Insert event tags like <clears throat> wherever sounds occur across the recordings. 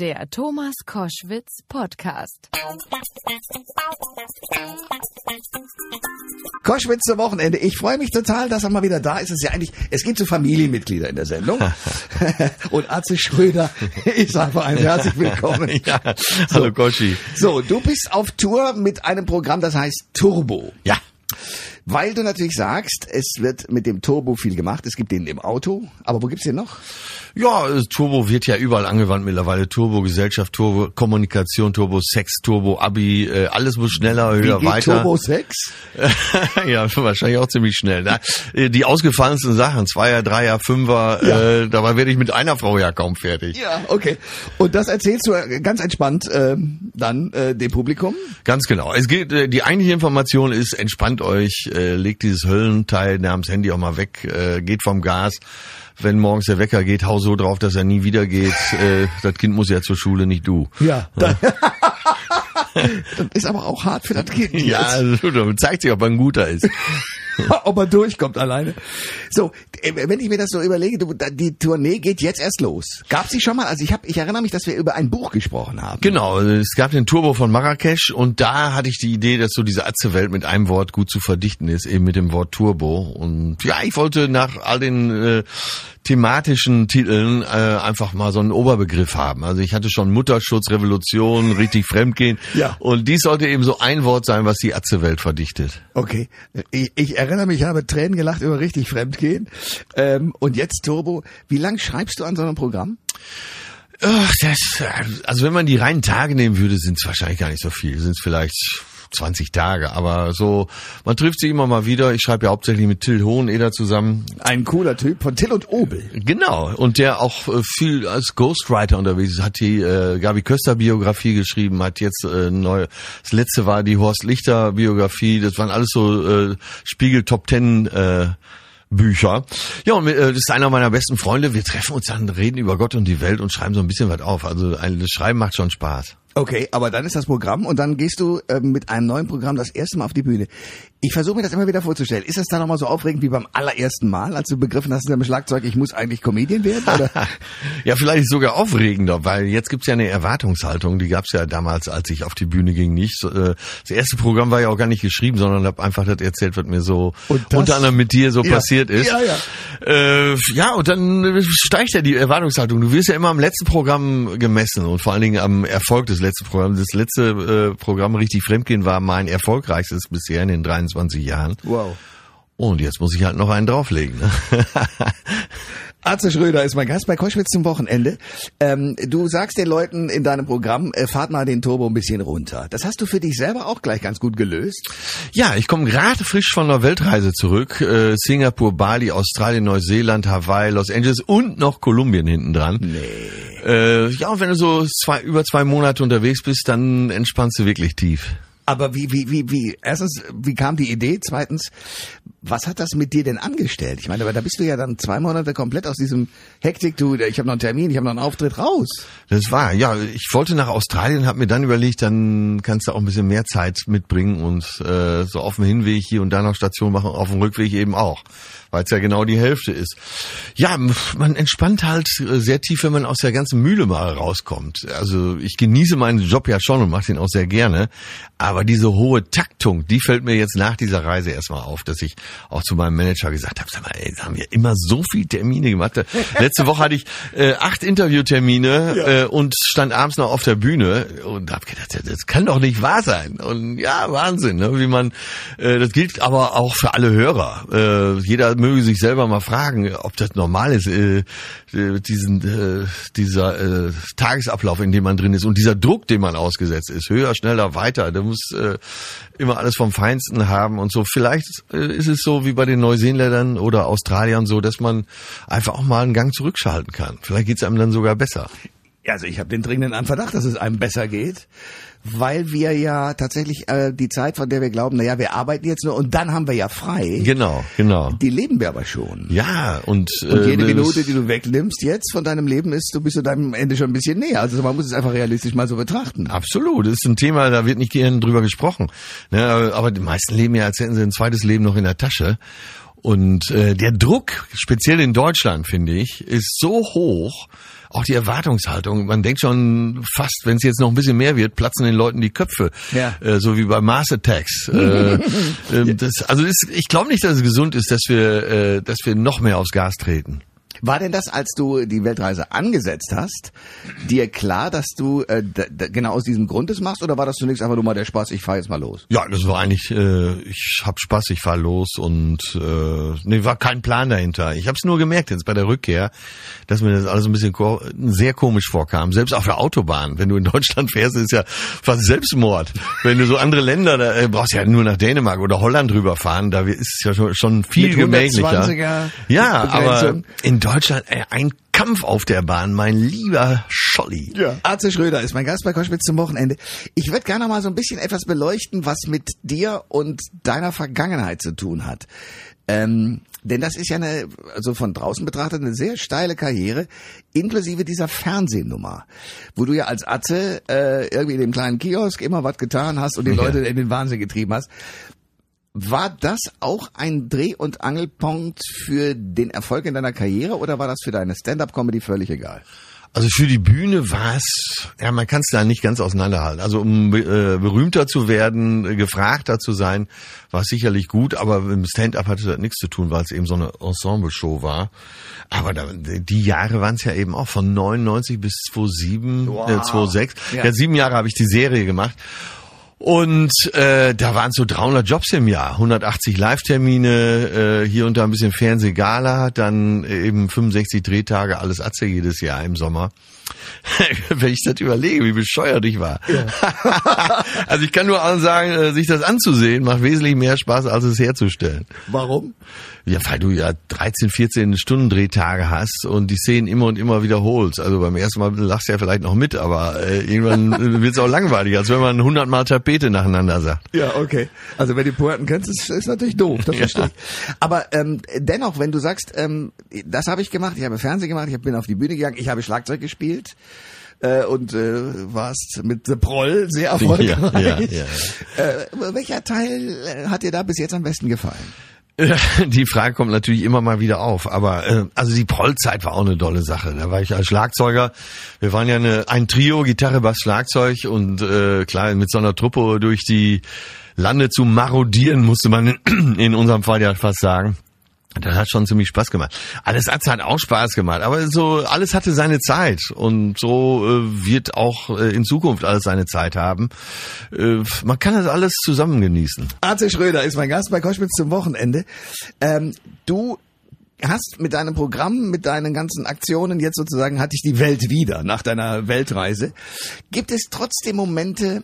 Der Thomas Koschwitz Podcast. Koschwitz zum Wochenende. Ich freue mich total, dass er mal wieder da ist. Es ist ja eigentlich, es gibt so Familienmitglieder in der Sendung. <laughs> Und Atze Schröder ist einfach ein herzlich willkommen. <laughs> Ja, hallo Koschi. So, du bist auf Tour mit einem Programm, das heißt Turbo. Ja. Weil du natürlich sagst, es wird mit dem Turbo viel gemacht. Es gibt den im Auto. Aber wo gibt's den noch? Ja, äh, Turbo wird ja überall angewandt mittlerweile. Turbo Gesellschaft, Turbo Kommunikation, Turbo Sex, Turbo Abi, äh, alles muss schneller, höher, Wie geht weiter. Turbo 6? <laughs> ja, wahrscheinlich auch ziemlich schnell. Na, äh, die ausgefallensten Sachen, Zweier, Dreier, Fünfer, Ja. äh, dabei werde ich mit einer Frau ja kaum fertig. Ja, okay. Und das erzählst du äh, ganz entspannt ähm, dann äh, dem Publikum? Ganz genau. Es geht, äh, die eigentliche Information ist, entspannt euch, äh, legt dieses Höllenteil namens Handy auch mal weg, äh, geht vom Gas. Wenn morgens der Wecker geht, hau so drauf, dass er nie wieder geht. Äh, das Kind muss ja zur Schule, nicht du. Ja. <laughs> Das ist aber auch hart für das <laughs> Kind. Ja, jetzt. also, damit zeigt sich, ob er ein guter ist. <laughs> ob er durchkommt alleine. So, äh, wenn ich mir das so überlege, die Tournee geht jetzt erst los. Gab sie schon mal? Also ich habe, ich erinnere mich, dass wir über ein Buch gesprochen haben. Genau, es gab den Turbo von Marrakesch und da hatte ich die Idee, dass so diese Atze-Welt mit einem Wort gut zu verdichten ist, eben mit dem Wort Turbo. Und ja, ich wollte nach all den äh, thematischen Titeln äh, einfach mal so einen Oberbegriff haben. Also ich hatte schon Mutterschutz, Revolution, richtig Fremdgehen. Ja. Und dies sollte eben so ein Wort sein, was die Atze-Welt verdichtet. Okay. Ich, ich erinnere mich, ich habe Tränen gelacht über richtig Fremdgehen. Ähm, und jetzt Turbo. Wie lang schreibst du an so einem Programm? Ach, das, also wenn man die reinen Tage nehmen würde, sind es wahrscheinlich gar nicht so viel. Sind es vielleicht 20 Tage. Aber so, man trifft sich immer mal wieder. Ich schreibe ja hauptsächlich mit Till Hoheneder zusammen. Ein cooler Typ von Till und Obel. Genau. Und der auch äh, viel als Ghostwriter unterwegs ist. Hat die äh, Gabi Köster Biografie geschrieben, hat jetzt äh, neu. Das letzte war die Horst Lichter Biografie. Das waren alles so äh, Spiegel Top Ten äh, Bücher. Ja, und äh, das ist einer meiner besten Freunde. Wir treffen uns dann, reden über Gott und die Welt und schreiben so ein bisschen was auf. Also ein, das Schreiben macht schon Spaß. Okay, aber dann ist das Programm und dann gehst du ähm, mit einem neuen Programm das erste Mal auf die Bühne. Ich versuche mir das immer wieder vorzustellen. Ist das dann nochmal so aufregend wie beim allerersten Mal, als du begriffen hast in deinem Schlagzeug, ich muss eigentlich Comedian werden? Oder? <laughs> Ja, vielleicht sogar aufregender, weil jetzt gibt's ja eine Erwartungshaltung, die gab's ja damals, als ich auf die Bühne ging, nicht. Äh, Das erste Programm war ja auch gar nicht geschrieben, sondern habe einfach das erzählt, was mir so unter anderem mit dir so Ja. passiert ist. Ja, ja. Äh, ja, und dann steigt ja die Erwartungshaltung. Du wirst ja immer am letzten Programm gemessen und vor allen Dingen am Erfolg des letzten Programms. Das letzte äh, Programm Richtig Fremdgehen war mein erfolgreichstes bisher in den 23 Jahren. Wow. Und jetzt muss ich halt noch einen drauflegen. Ne? <laughs> Arze Schröder ist mein Gast bei Koschwitz zum Wochenende. Ähm, du sagst den Leuten in deinem Programm, äh, fahrt mal den Turbo ein bisschen runter. Das hast du für dich selber auch gleich ganz gut gelöst. Ja, ich komme gerade frisch von einer Weltreise zurück. Äh, Singapur, Bali, Australien, Neuseeland, Hawaii, Los Angeles und noch Kolumbien hinten dran. Nee. Äh, ja, und wenn du so zwei, über zwei Monate unterwegs bist, dann entspannst du wirklich tief. Aber wie, wie, wie, wie, erstens, wie kam die Idee? Zweitens, was hat das mit dir denn angestellt? Ich meine, aber da bist du ja dann zwei Monate komplett aus diesem Hektik, du, ich habe noch einen Termin, ich habe noch einen Auftritt raus. Das war, ja, ich wollte nach Australien, habe mir dann überlegt, dann kannst du auch ein bisschen mehr Zeit mitbringen und äh, so auf dem Hinweg hier und da noch Station machen, auf dem Rückweg eben auch, weil es ja genau die Hälfte ist. Ja, man entspannt halt äh, sehr tief, wenn man aus der ganzen Mühle mal rauskommt. Also ich genieße meinen Job ja schon und mache den auch sehr gerne, aber diese hohe Taktung, die fällt mir jetzt nach dieser Reise erstmal auf, dass ich auch zu meinem Manager gesagt habe, sag mal, ey, da haben wir immer so viel Termine gemacht. <laughs> Letzte Woche hatte ich äh, acht Interviewtermine äh, und stand abends noch auf der Bühne und habe gedacht, das kann doch nicht wahr sein. Und ja, Wahnsinn, ne? wie man, äh, das gilt aber auch für alle Hörer. Äh, jeder möge sich selber mal fragen, ob das normal ist, äh, diesen, äh, dieser äh, Tagesablauf, in dem man drin ist und dieser Druck, dem man ausgesetzt ist, höher, schneller, weiter. Der muss äh, immer alles vom Feinsten haben und so. Vielleicht äh, ist es so wie bei den Neuseeländern oder Australiern so, dass man einfach auch mal einen Gang zurückschalten kann. Vielleicht geht's einem dann sogar besser. Also ich habe den dringenden Verdacht, dass es einem besser geht, weil wir ja tatsächlich äh, die Zeit, von der wir glauben, naja, wir arbeiten jetzt nur und dann haben wir ja frei, Genau, genau. die leben wir aber schon. Ja, und, Und jede äh, Minute, die du wegnimmst jetzt von deinem Leben ist, du bist zu deinem Ende schon ein bisschen näher. Also man muss es einfach realistisch mal so betrachten. Absolut, das ist ein Thema, da wird nicht gerne drüber gesprochen. Ne, aber die meisten leben ja, als hätten sie ein zweites Leben noch in der Tasche. Und äh, der Druck, speziell in Deutschland, finde ich, ist so hoch, auch die Erwartungshaltung. Man denkt schon fast, wenn es jetzt noch ein bisschen mehr wird, platzen den Leuten die Köpfe. Ja. Äh, so wie bei Mars Attacks. <laughs> äh, ähm, das, also ist, ich glaube nicht, dass es gesund ist, dass wir, äh, dass wir noch mehr aufs Gas treten. War denn das, als du die Weltreise angesetzt hast, dir klar, dass du äh, genau aus diesem Grund es machst, oder war das zunächst einfach nur mal der Spaß, ich fahr jetzt mal los? Ja, das war eigentlich, äh, ich hab Spaß, ich fahr los und äh, nee, war kein Plan dahinter. Ich habe es nur gemerkt jetzt bei der Rückkehr, dass mir das alles ein bisschen ko sehr komisch vorkam. Selbst auf der Autobahn, wenn du in Deutschland fährst, ist ja fast Selbstmord. Wenn du so andere Länder, da äh, brauchst ja nur nach Dänemark oder Holland rüberfahren, da ist es ja schon, schon viel gemächlicher. 120er Ja, aber in Deutschland ey, ein Kampf auf der Bahn, mein lieber Scholli. Ja. Arze Schröder ist mein Gast bei Koschwitz zum Wochenende. Ich würde gerne mal so ein bisschen etwas beleuchten, was mit dir und deiner Vergangenheit zu tun hat. Ähm, denn das ist ja eine, also von draußen betrachtet, eine sehr steile Karriere, inklusive dieser Fernsehnummer, wo du ja als Atze äh, irgendwie in dem kleinen Kiosk immer was getan hast und die Ja. Leute in den Wahnsinn getrieben hast. War das auch ein Dreh- und Angelpunkt für den Erfolg in deiner Karriere oder war das für deine Stand-up-Comedy völlig egal? Also für die Bühne war es, ja, man kann es da nicht ganz auseinanderhalten. Also um äh, berühmter zu werden, äh, gefragter zu sein, war es sicherlich gut, aber im Stand-up hatte das nichts zu tun, weil es eben so eine Ensemble-Show war. Aber da, die Jahre waren es ja eben auch von 99 bis 2007, Wow. äh, 2006. Ja. Ja. sieben Jahre habe ich die Serie gemacht. Und äh, da waren so 300 Jobs im Jahr, 180 Live-Termine, äh, hier und da ein bisschen Fernsehgala, dann eben 65 Drehtage, alles Atze jedes Jahr im Sommer. <laughs> Wenn ich das überlege, wie bescheuert ich war. <laughs> also ich kann nur allen sagen, äh, sich das anzusehen, macht wesentlich mehr Spaß, als es herzustellen. Warum? Ja, weil du ja 13, 14 Stunden Drehtage hast und die Szenen immer und immer wiederholst. Also beim ersten Mal lachst du ja vielleicht noch mit, aber äh, irgendwann <laughs> wird es auch langweilig, als wenn man 100 Mal Tapete nacheinander sagt. Ja, okay. Also wenn du Poeten kennst, ist, ist natürlich doof, das <laughs> Ja. verstehe ich. Aber ähm, dennoch, wenn du sagst, ähm, das habe ich gemacht, ich habe Fernsehen gemacht, ich bin auf die Bühne gegangen, ich habe Schlagzeug gespielt äh, und äh, warst mit The Proll sehr erfolgreich. Ja, ja, ja. Äh, welcher Teil äh, hat dir da bis jetzt am besten gefallen? <laughs> Die Frage kommt natürlich immer mal wieder auf, aber äh, also die Prollzeit war auch eine tolle Sache. Da war ich als Schlagzeuger. Wir waren ja eine, ein Trio, Gitarre, Bass, Schlagzeug und äh, klar mit so einer Truppe durch die Lande zu marodieren, musste man in, <clears throat> in unserem Fall ja fast sagen. Das hat schon ziemlich Spaß gemacht. Alles hat hat auch Spaß gemacht, aber so alles hatte seine Zeit und so äh, wird auch äh, in Zukunft alles seine Zeit haben. Äh, man kann das alles zusammen genießen. Arze Schröder ist mein Gast bei Koschwitz zum Wochenende. Ähm, du hast mit deinem Programm, mit deinen ganzen Aktionen jetzt sozusagen, hatte ich die Welt wieder nach deiner Weltreise. Gibt es trotzdem Momente,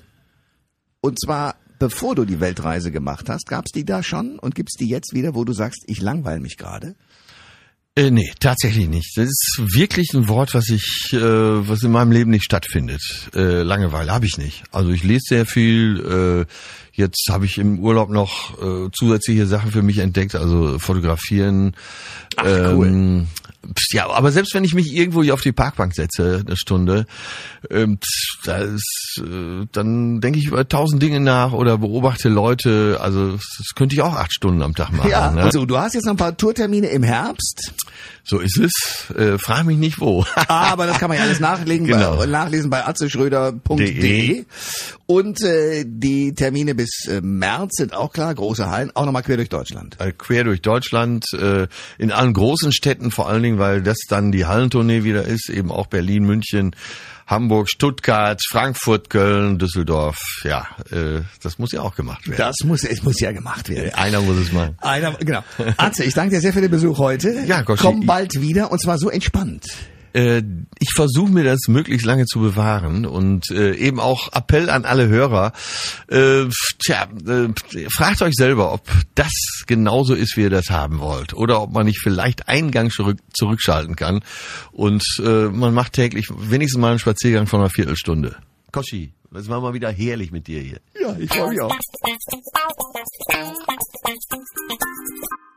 und zwar bevor du die Weltreise gemacht hast, gab es die da schon und gibt's die jetzt wieder, wo du sagst, ich langweile mich gerade? Äh, nee, tatsächlich nicht. Das ist wirklich ein Wort, was ich, äh, was in meinem Leben nicht stattfindet. Äh, Langeweile habe ich nicht. Also ich lese sehr viel. Äh, jetzt habe ich im Urlaub noch äh, zusätzliche Sachen für mich entdeckt, also fotografieren. Ach, cool. ähm, Ja, aber selbst wenn ich mich irgendwo hier auf die Parkbank setze, eine Stunde, ähm, ist, äh, dann denke ich über tausend Dinge nach oder beobachte Leute. Also das könnte ich auch acht Stunden am Tag machen. Ja, ne? also du hast jetzt noch ein paar Tourtermine im Herbst, So ist es. Äh, frag mich nicht wo. aber das kann man ja alles nachlegen Genau. bei, nachlesen bei atzeschröder.de. De. Und äh, die Termine bis äh, März sind auch klar, große Hallen, auch nochmal quer durch Deutschland. äh, quer durch Deutschland, äh, in allen großen Städten vor allen Dingen, weil das dann die Hallentournee wieder ist, eben auch Berlin, München, Hamburg, Stuttgart, Frankfurt, Köln, Düsseldorf. Ja, äh, das muss ja auch gemacht werden. Das muss, es muss ja gemacht werden. Einer muss es machen. Einer, genau. Atze, ich danke dir sehr für den Besuch heute. Ja, Goschi, Komm bald wieder und zwar so entspannt. Äh, ich versuche mir das möglichst lange zu bewahren und äh, eben auch Appell an alle Hörer. Äh, tja, äh, fragt euch selber, ob das genauso ist, wie ihr das haben wollt, oder ob man nicht vielleicht einen Gang zurück, zurückschalten kann und äh, man macht täglich wenigstens mal einen Spaziergang von einer Viertelstunde. Koschi, das war mal wieder herrlich mit dir hier. Ja, ich freue mich auch.